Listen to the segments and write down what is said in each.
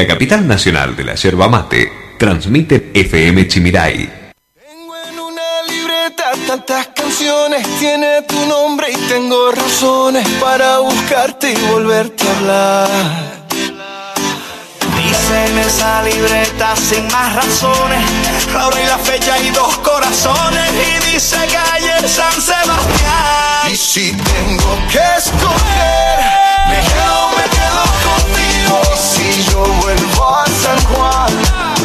La capital nacional de la yerba mate transmite FM Chimiray. Tengo en una libreta tantas canciones, tiene tu nombre y tengo razones para buscarte y volverte a hablar. Dice en esa libreta sin más razones, la hora y la fecha y dos corazones y dice calle San Sebastián. Y si tengo que escoger, me quedo, me quedo contigo. Y yo vuelvo a San Juan,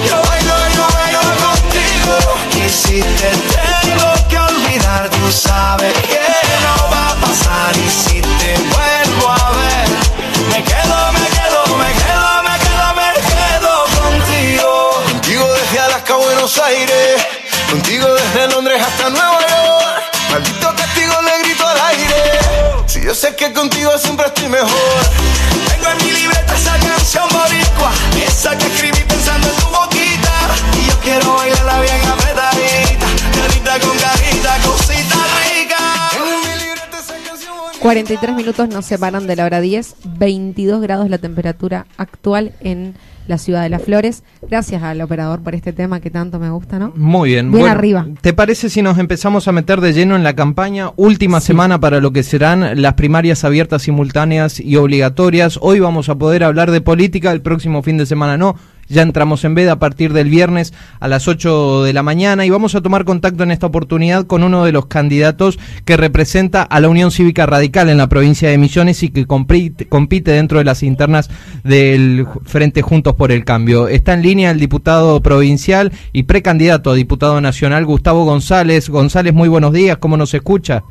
Yo bailo, yo bailo contigo y si te tengo que olvidar, tú sabes que no va a pasar y si te vuelvo a ver, me quedo, me quedo, me quedo, me quedo, me quedo contigo. contigo desde Alaska a Buenos Aires, contigo desde Londres hasta Nueva York. Maldito castigo le grito al aire. Si yo sé que contigo siempre estoy mejor. Tengo. Y yo quiero bailarla bien apretadita, carita con carita, cosita rica. Tengo en mi libreta esa canción bonita. 43 minutos nos separan de la hora 10, 22 grados la temperatura actual en la ciudad de Las Flores. Gracias al operador por este tema que tanto me gusta, ¿no? Muy bien. Bien arriba. ¿Te parece si nos empezamos a meter de lleno en la campaña? Última Sí. semana para lo que serán las primarias abiertas, simultáneas y obligatorias. Hoy vamos a poder hablar de política, el próximo fin de semana no. Ya entramos en veda a partir del viernes a las 8 de la mañana y vamos a tomar contacto en esta oportunidad con uno de los candidatos que representa a la Unión Cívica Radical en la provincia de Misiones y que compite, dentro de las internas del Frente Juntos por el Cambio. Está en línea el diputado provincial y precandidato a diputado nacional Gustavo González. González, muy buenos días, ¿cómo nos escucha?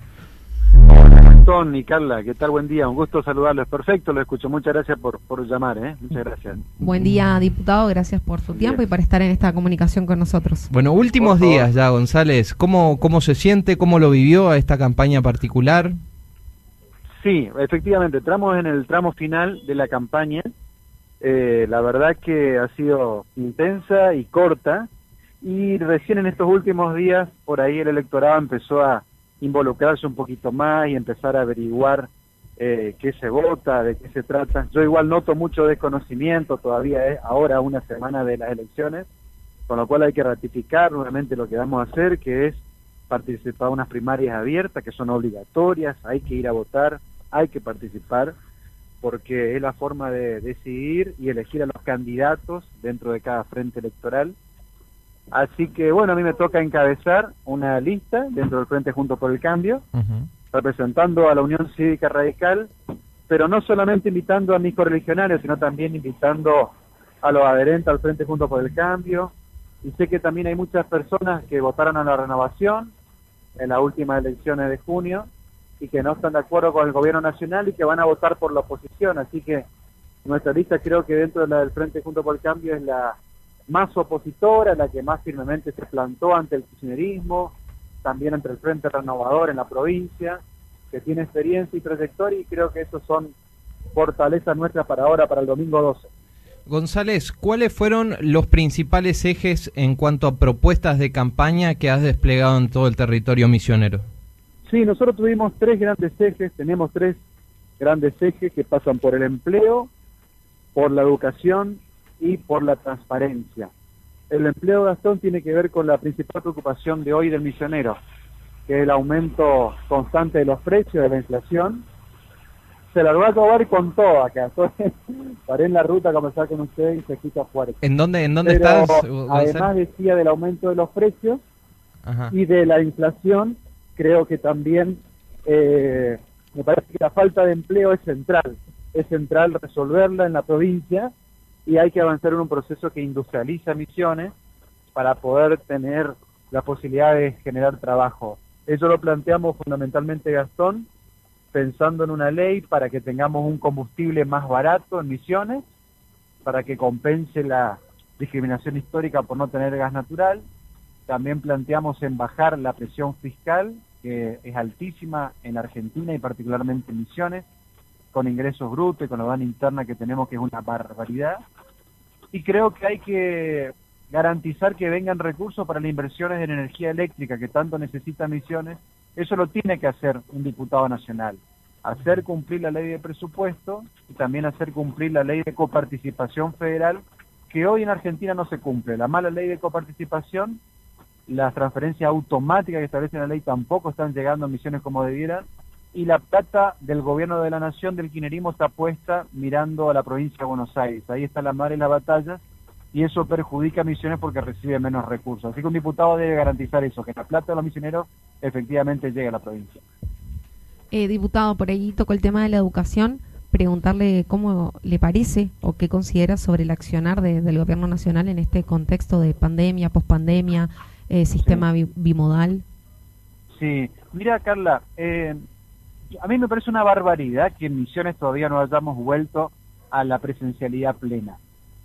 Gastón y Carla, ¿qué tal? Buen día, un gusto saludarlos. Perfecto, lo escucho. Muchas gracias por, por llamar, ¿eh? Muchas gracias. Buen día, diputado. Gracias por su tiempo y por estar en esta comunicación con nosotros. Bueno, últimos días ya, González. ¿Cómo, ¿Cómo se siente? ¿Cómo lo vivió a esta campaña particular? Sí, efectivamente, entramos en el tramo final de la campaña. Eh, la verdad que ha sido intensa y corta. Y recién en estos últimos días, por ahí el electorado empezó a involucrarse un poquito más y empezar a averiguar eh, qué se vota, de qué se trata. Yo igual noto mucho desconocimiento, todavía es ahora una semana de las elecciones, con lo cual hay que ratificar nuevamente lo que vamos a hacer, que es participar en unas primarias abiertas, que son obligatorias, hay que ir a votar, hay que participar, porque es la forma de decidir y elegir a los candidatos dentro de cada frente electoral. Así que bueno, a mí me toca encabezar una lista dentro del Frente Junto por el Cambio, representando a la Unión Cívica Radical, pero no solamente invitando a mis correligionarios, sino también invitando a los adherentes al Frente Junto por el Cambio. Y sé que también hay muchas personas que votaron a la renovación en las últimas elecciones de junio y que no están de acuerdo con el gobierno nacional y que van a votar por la oposición. Así que nuestra lista creo que dentro de la del Frente Junto por el Cambio es la más opositora, la que más firmemente se plantó ante el kirchnerismo, también ante el Frente Renovador en la provincia, que tiene experiencia y trayectoria y creo que esos son fortalezas nuestras para ahora, para el domingo 12. González, ¿cuáles fueron los principales ejes en cuanto a propuestas de campaña que has desplegado en todo el territorio misionero? Sí, nosotros tuvimos tres grandes ejes, tenemos tres grandes ejes que pasan por el empleo, por la educación y por la transparencia. El empleo, Gastón, tiene que ver con la principal preocupación de hoy del misionero, que es el aumento constante de los precios, de la inflación. Se la va a acabar con todo acá. Estoy- Paré en la ruta a conversar con ustedes y se quita fuerte. ¿En dónde, en dónde Pero estás, además decía del aumento de los precios, Ajá. y de la inflación, creo que también eh, me parece que la falta de empleo es central. Es central resolverla en la provincia y hay que avanzar en un proceso que industrializa Misiones para poder tener la posibilidad de generar trabajo. Eso lo planteamos fundamentalmente, Gastón, pensando en una ley para que tengamos un combustible más barato en Misiones, para que compense la discriminación histórica por no tener gas natural, también planteamos en bajar la presión fiscal, que es altísima en Argentina y particularmente en Misiones, con ingresos brutos y con la aduana interna que tenemos, que es una barbaridad. Y creo que hay que garantizar que vengan recursos para las inversiones en energía eléctrica que tanto necesita Misiones. Eso lo tiene que hacer un diputado nacional. Hacer cumplir la ley de presupuesto y también hacer cumplir la ley de coparticipación federal que hoy en Argentina no se cumple. La mala ley de coparticipación, las transferencias automáticas que establece la ley tampoco están llegando a misiones como debieran, y la plata del gobierno de la nación del quinerismo está puesta mirando a la provincia de Buenos Aires. Ahí está la madre de la batalla y eso perjudica a Misiones porque recibe menos recursos. Así que un diputado debe garantizar eso, que la plata de los misioneros efectivamente llegue a la provincia. Eh, diputado, por ahí tocó el tema de la educación, preguntarle cómo le parece o qué considera sobre el accionar del gobierno nacional en este contexto de pandemia, pospandemia, eh, sistema bimodal. Sí, mira Carla, eh, a mí me parece una barbaridad que en Misiones todavía no hayamos vuelto a la presencialidad plena,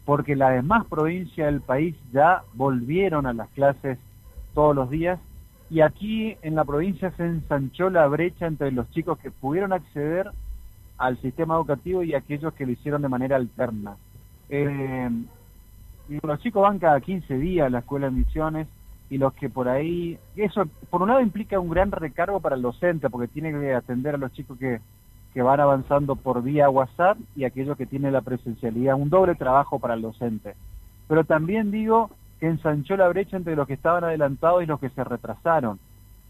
porque las demás provincias del país ya volvieron a las clases todos los días y aquí en la provincia se ensanchó la brecha entre los chicos que pudieron acceder al sistema educativo y aquellos que lo hicieron de manera alterna. Eh, los chicos van cada 15 días a la escuela de misiones y los que por ahí, eso por un lado implica un gran recargo para el docente porque tiene que atender a los chicos que, que van avanzando por vía WhatsApp y aquellos que tienen la presencialidad, un doble trabajo para el docente. Pero también digo que ensanchó la brecha entre los que estaban adelantados y los que se retrasaron.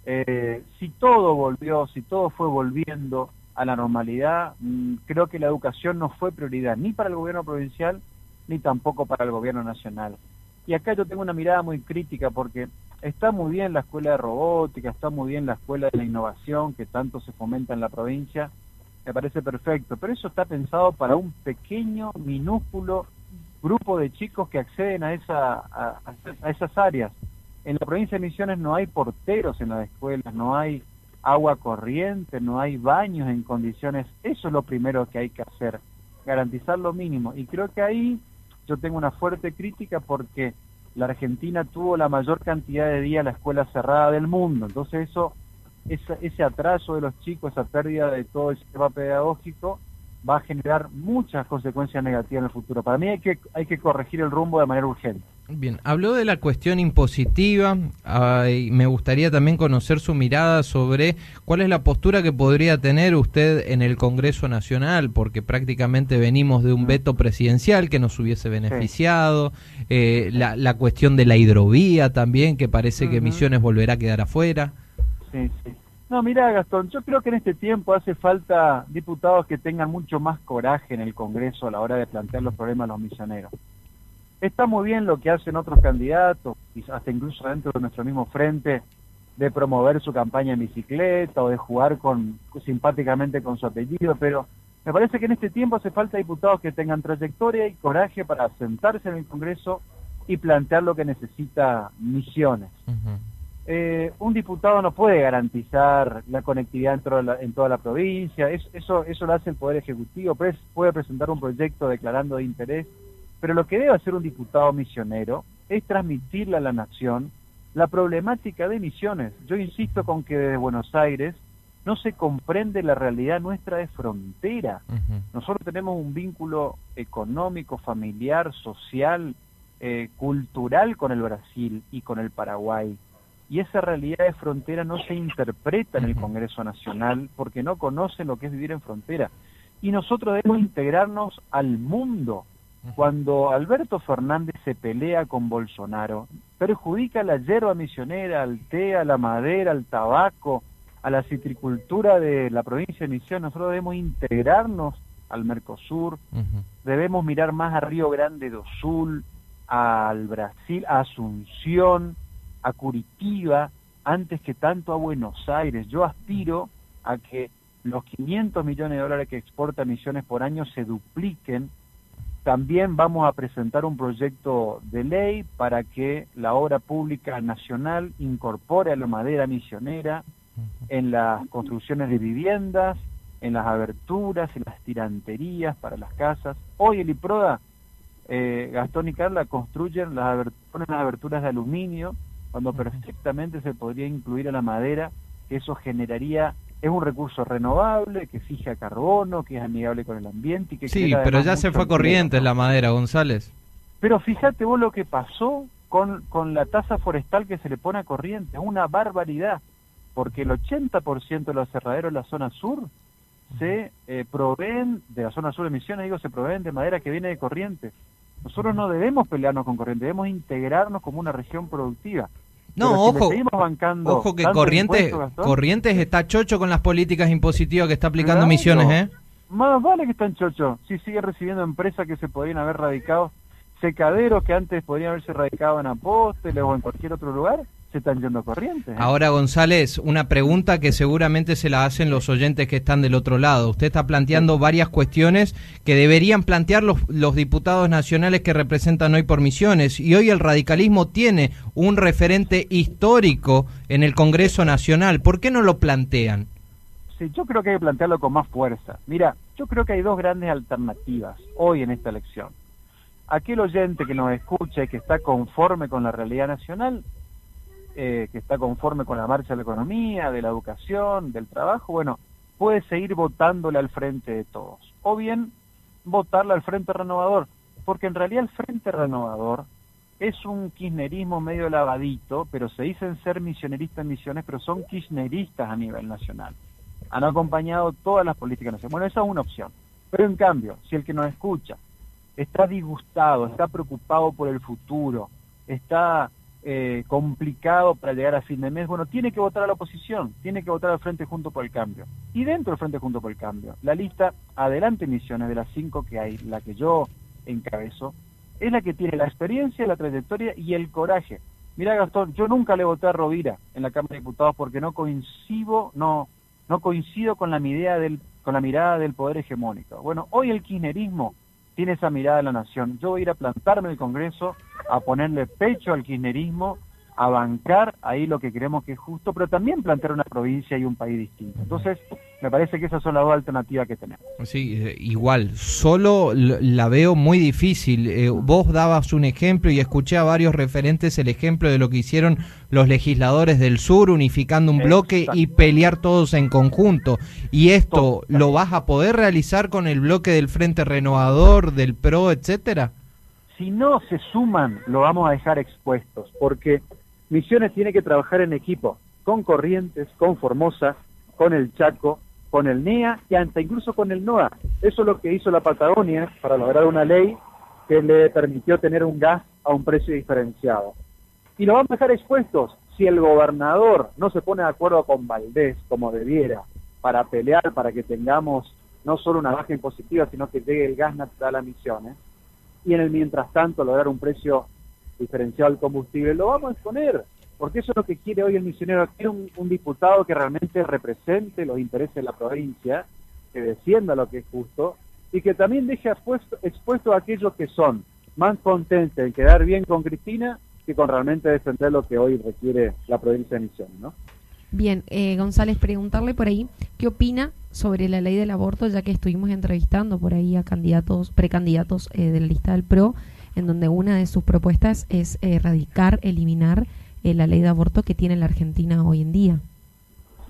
Eh, si todo volvió, si todo fue volviendo a la normalidad, mm, creo que la educación no fue prioridad ni para el gobierno provincial ni tampoco para el gobierno nacional. Y acá yo tengo una mirada muy crítica porque está muy bien la escuela de robótica, está muy bien la escuela de la innovación que tanto se fomenta en la provincia, me parece perfecto, pero eso está pensado para un pequeño, minúsculo grupo de chicos que acceden a, esa, a, esas áreas. En la provincia de Misiones no hay porteros en las escuelas, no hay agua corriente, no hay baños en condiciones. Eso es lo primero que hay que hacer, garantizar lo mínimo. Y creo que ahí yo tengo una fuerte crítica porque la Argentina tuvo la mayor cantidad de días la escuela cerrada del mundo. Entonces eso, ese, ese atraso de los chicos, esa pérdida de todo el sistema pedagógico, va a generar muchas consecuencias negativas en el futuro. Para mí hay que, hay que corregir el rumbo de manera urgente. Bien, habló de la cuestión impositiva. me gustaría también conocer su mirada sobre cuál es la postura que podría tener usted en el Congreso Nacional, porque prácticamente venimos de un mm. veto presidencial que nos hubiese beneficiado, eh, la, la, cuestión de la hidrovía también, que parece que Misiones volverá a quedar afuera. Sí, sí. No, mira, Gastón, yo creo que en este tiempo hace falta diputados que tengan mucho más coraje en el Congreso a la hora de plantear los problemas a los misioneros. Está muy bien lo que hacen otros candidatos, hasta incluso dentro de nuestro mismo frente, de promover su campaña en bicicleta o de jugar con simpáticamente con su apellido, pero me parece que en este tiempo hace falta diputados que tengan trayectoria y coraje para sentarse en el Congreso y plantear lo que necesita Misiones. Eh, un diputado no puede garantizar la conectividad en toda la, provincia, eso, eso lo hace el Poder Ejecutivo, puede presentar un proyecto declarando de interés pero lo que debe hacer un diputado misionero es transmitirle a la nación la problemática de misiones. Yo insisto con que desde Buenos Aires no se comprende la realidad nuestra de frontera. Nosotros tenemos un vínculo económico, familiar, social, eh, cultural con el Brasil y con el Paraguay. Y esa realidad de frontera no se interpreta en el Congreso Nacional porque no conocen lo que es vivir en frontera. Y nosotros debemos integrarnos al mundo, cuando Alberto Fernández se pelea con Bolsonaro, perjudica a la hierba misionera, al té, a la madera, al tabaco, a la citricultura de la provincia de Misión. Nosotros debemos integrarnos al Mercosur, debemos mirar más a Río Grande do Sul, al Brasil, a Asunción, a Curitiba, antes que tanto a Buenos Aires. Yo aspiro a que los 500 millones de dólares que exporta Misiones por año se dupliquen también vamos a presentar un proyecto de ley para que la obra pública nacional incorpore a la madera misionera en las construcciones de viviendas, en las aberturas, en las tiranterías para las casas. Hoy el IPRODA, eh, Gastón y Carla, construyen las, ponen las aberturas de aluminio, cuando perfectamente se podría incluir a la madera, que eso generaría es un recurso renovable, que fija carbono, que es amigable con el ambiente. Y que sí, pero ya se fue corriente la madera, González. Pero fíjate vos lo que pasó con, con la tasa forestal que se le pone a corriente, es una barbaridad, porque el 80% de los aserraderos de la zona sur se eh, proveen, de la zona sur de Misiones, digo, se proveen de madera que viene de corriente. Nosotros no debemos pelearnos con Corrientes, debemos integrarnos como una región productiva. No, si ojo, bancando ojo que Corrientes, Corrientes está chocho con las políticas impositivas que está aplicando Claro. Misiones, ¿eh? Más vale que están chocho. Si sigue recibiendo empresas que se podrían haber radicado, secaderos que antes podrían haberse radicado en Apóstoles o en cualquier otro lugar, se están yendo corrientes. ¿eh? Ahora, González, una pregunta que seguramente se la hacen los oyentes que están del otro lado. Usted está planteando varias cuestiones que deberían plantear los, los diputados nacionales que representan hoy por misiones. Y hoy el radicalismo tiene un referente histórico en el Congreso Nacional. ¿Por qué no lo plantean? Sí, yo creo que hay que plantearlo con más fuerza. Mira, yo creo que hay dos grandes alternativas hoy en esta elección. Aquel oyente que nos escucha y que está conforme con la realidad nacional, eh, que está conforme con la marcha de la economía, de la educación, del trabajo, bueno, puede seguir votándole al frente de todos. O bien votarle al frente renovador, porque en realidad el frente renovador es un kirchnerismo medio lavadito, pero se dicen ser misioneristas en misiones, pero son kirchneristas a nivel nacional han acompañado todas las políticas nacionales. Bueno, esa es una opción. Pero en cambio, si el que nos escucha está disgustado, está preocupado por el futuro, está eh, complicado para llegar a fin de mes, bueno, tiene que votar a la oposición, tiene que votar al Frente Junto por el Cambio. Y dentro del Frente Junto por el Cambio, la lista Adelante Misiones de las cinco que hay, la que yo encabezo, es la que tiene la experiencia, la trayectoria y el coraje. Mira, Gastón, yo nunca le voté a Rovira en la Cámara de Diputados porque no coincido, no, no coincido con la del con la mirada del poder hegemónico. Bueno, hoy el kirchnerismo tiene esa mirada de la nación. Yo voy a ir a plantarme en el Congreso, a ponerle pecho al kirchnerismo, a bancar ahí lo que creemos que es justo, pero también plantear una provincia y un país distinto. Entonces, me parece que esas son las dos alternativas que tenemos. Sí, eh, igual, solo la veo muy difícil. Eh, vos dabas un ejemplo y escuché a varios referentes el ejemplo de lo que hicieron los legisladores del sur, unificando un bloque y pelear todos en conjunto. Y esto. ¿lo vas a poder realizar con el bloque del Frente Renovador, del PRO, etcétera? si no se suman, lo vamos a dejar expuestos, porque Misiones tiene que trabajar en equipo, con Corrientes, con Formosa, con el Chaco, con el NEA y hasta incluso con el NOA. Eso es lo que hizo la Patagonia para lograr una ley que le permitió tener un gas a un precio diferenciado. Y lo vamos a dejar expuestos. Si el gobernador no se pone de acuerdo con Valdés, como debiera, para pelear, para que tengamos no solo una baja impositiva, sino que llegue el gas natural a Misiones, y en el mientras tanto lograr un precio diferenciado al combustible, lo vamos a exponer, porque eso es lo que quiere hoy el misionero, quiere un, diputado que realmente represente los intereses de la provincia, que defienda lo que es justo, y que también deje expuesto, expuesto a aquellos que son más contentos en quedar bien con Cristina que con realmente defender lo que hoy requiere la provincia de Misiones, ¿no? Bien, eh, González, preguntarle por ahí qué opina sobre la ley del aborto, ya que estuvimos entrevistando por ahí a candidatos, precandidatos eh, de la lista del PRO, en donde una de sus propuestas es erradicar, eliminar eh, la ley de aborto que tiene la Argentina hoy en día.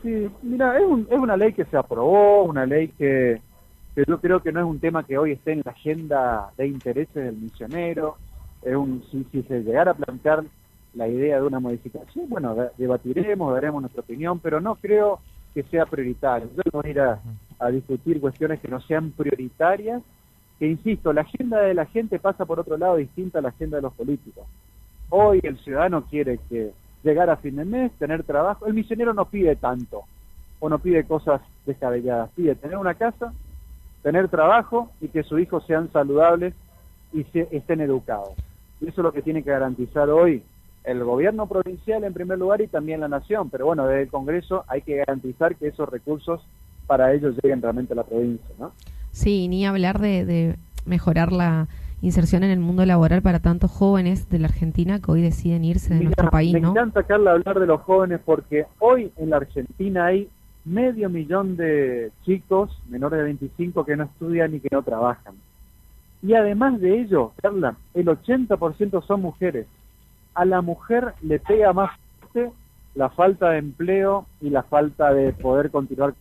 Sí, mira, es, un- es una ley que se aprobó, una ley que, que yo creo que no es un tema que hoy esté en la agenda de intereses del misionero. Es un, si, se llegara a plantear la idea de una modificación, bueno, de- debatiremos, daremos nuestra opinión, pero no creo que sea prioritario. Yo no voy a ir a discutir cuestiones que no sean prioritarias, que insisto, la agenda de la gente pasa por otro lado distinta a la agenda de los políticos. Hoy el ciudadano quiere que llegar a fin de mes, tener trabajo. El misionero no pide tanto o no pide cosas descabelladas. Pide tener una casa, tener trabajo y que sus hijos sean saludables y estén educados. Y eso es lo que tiene que garantizar hoy el gobierno provincial en primer lugar y también la nación. Pero bueno, desde el Congreso hay que garantizar que esos recursos para ellos lleguen realmente a la provincia, ¿no? Sí, ni hablar de, de mejorar la inserción en el mundo laboral para tantos jóvenes de la Argentina que hoy deciden irse de nuestro país, me ¿no? encanta, Carla, hablar de los jóvenes porque hoy en la Argentina hay medio millón de chicos menores de 25 que no estudian y que no trabajan. Y además de ello, Carla, el 80% son mujeres. A la mujer le pega más fuerte la falta de empleo y la falta de poder continuar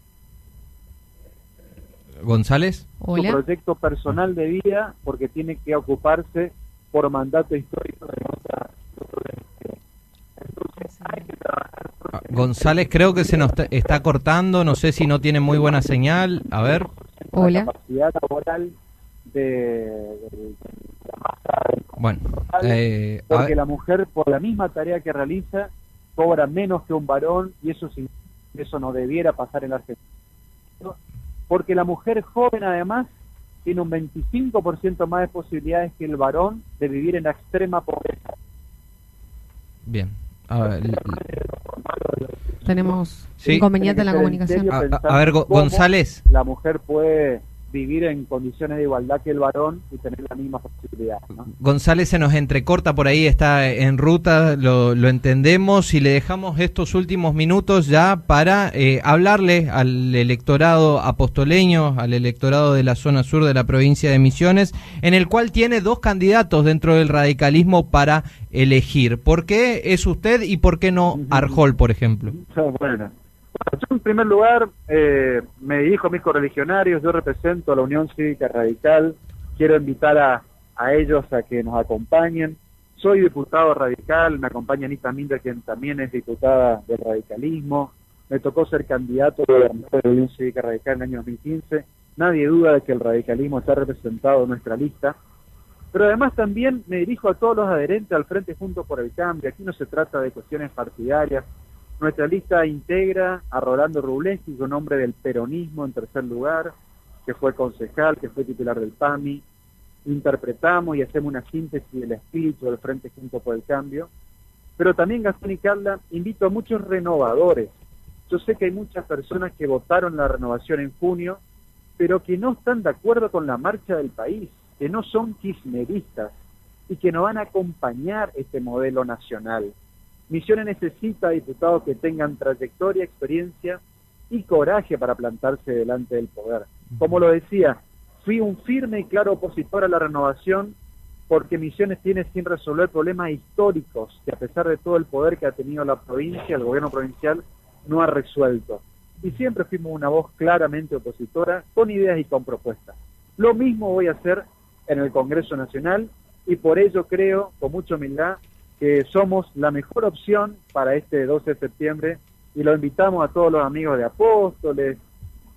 González. su proyecto personal de vida porque tiene que ocuparse por mandato histórico de otra. Ah, González, creo que se nos está- cortando, no sé si no tiene muy buena señal. A ver. Hola. la capacidad laboral de, de la masa Bueno, eh, porque la mujer por la misma tarea que realiza cobra menos que un varón y eso eso no debiera pasar en la Argentina. Porque la mujer joven además tiene un 25% más de posibilidades que el varón de vivir en la extrema pobreza. Bien. Tenemos inconveniente en la comunicación. A, ver, González. La mujer puede vivir en condiciones de igualdad que el varón y tener la misma posibilidad. González se nos entrecorta por ahí, está en ruta, lo, entendemos y le dejamos estos últimos minutos ya para eh, hablarle al electorado apostoleño, al electorado de la zona sur de la provincia de Misiones, en el cual tiene dos candidatos dentro del radicalismo para elegir. ¿Por qué es usted y por qué no Arjol, por ejemplo? Bueno. Yo en primer lugar eh, me dirijo a mis correligionarios, yo represento a la Unión Cívica Radical, quiero invitar a, a ellos a que nos acompañen. Soy diputado radical, me acompaña Anita Minder, quien también es diputada del radicalismo. Me tocó ser candidato de la Unión Cívica Radical en el año 2015. Nadie duda de que el radicalismo está representado en nuestra lista. Pero además también me dirijo a todos los adherentes al Frente Junto por el Cambio. Aquí no se trata de cuestiones partidarias, nuestra lista integra a Rolando Rubleski, un hombre del peronismo en tercer lugar, que fue concejal, que fue titular del PAMI. Interpretamos y hacemos una síntesis del espíritu del Frente Junto por el Cambio. Pero también, Gastón y Carla, invito a muchos renovadores. Yo sé que hay muchas personas que votaron la renovación en junio, pero que no están de acuerdo con la marcha del país, que no son kirchneristas y que no van a acompañar este modelo nacional. Misiones necesita diputados que tengan trayectoria, experiencia y coraje para plantarse delante del poder. Como lo decía, fui un firme y claro opositor a la renovación porque Misiones tiene sin resolver problemas históricos que a pesar de todo el poder que ha tenido la provincia, el gobierno provincial, no ha resuelto. Y siempre fuimos una voz claramente opositora, con ideas y con propuestas. Lo mismo voy a hacer en el Congreso Nacional y por ello creo, con mucha humildad, que somos la mejor opción para este 12 de septiembre y lo invitamos a todos los amigos de Apóstoles,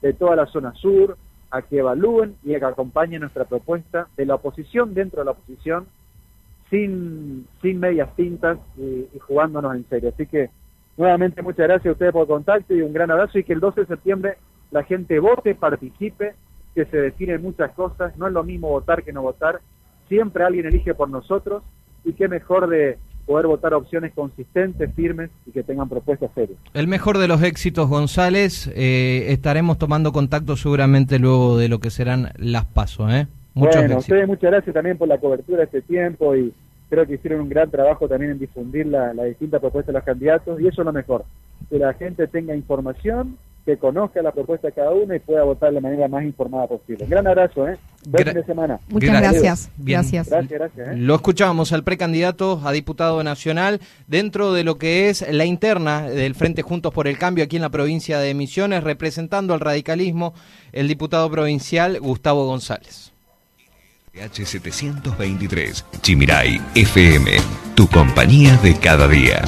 de toda la zona sur, a que evalúen y a que acompañen nuestra propuesta de la oposición dentro de la oposición, sin, sin medias tintas y, jugándonos en serio. Así que nuevamente muchas gracias a ustedes por el contacto y un gran abrazo y que el 12 de septiembre la gente vote, participe, que se definen muchas cosas, no es lo mismo votar que no votar, siempre alguien elige por nosotros y qué mejor de poder votar opciones consistentes, firmes y que tengan propuestas serias. El mejor de los éxitos, González. Eh, estaremos tomando contacto seguramente luego de lo que serán las pasos. ¿eh? bueno, ustedes muchas gracias también por la cobertura de este tiempo y creo que hicieron un gran trabajo también en difundir la, la distinta propuesta de los candidatos y eso es lo mejor, que la gente tenga información que conozca la propuesta de cada uno y pueda votar de la manera más informada posible. Un gran abrazo, ¿eh? Buen fin de semana. Muchas gracias. Gracias. Gracias, ¿eh? Lo escuchábamos al precandidato a diputado nacional dentro de lo que es la interna del Frente Juntos por el Cambio aquí en la provincia de Misiones, representando al radicalismo, el diputado provincial Gustavo González. H723, Chimiray FM, tu compañía de cada día.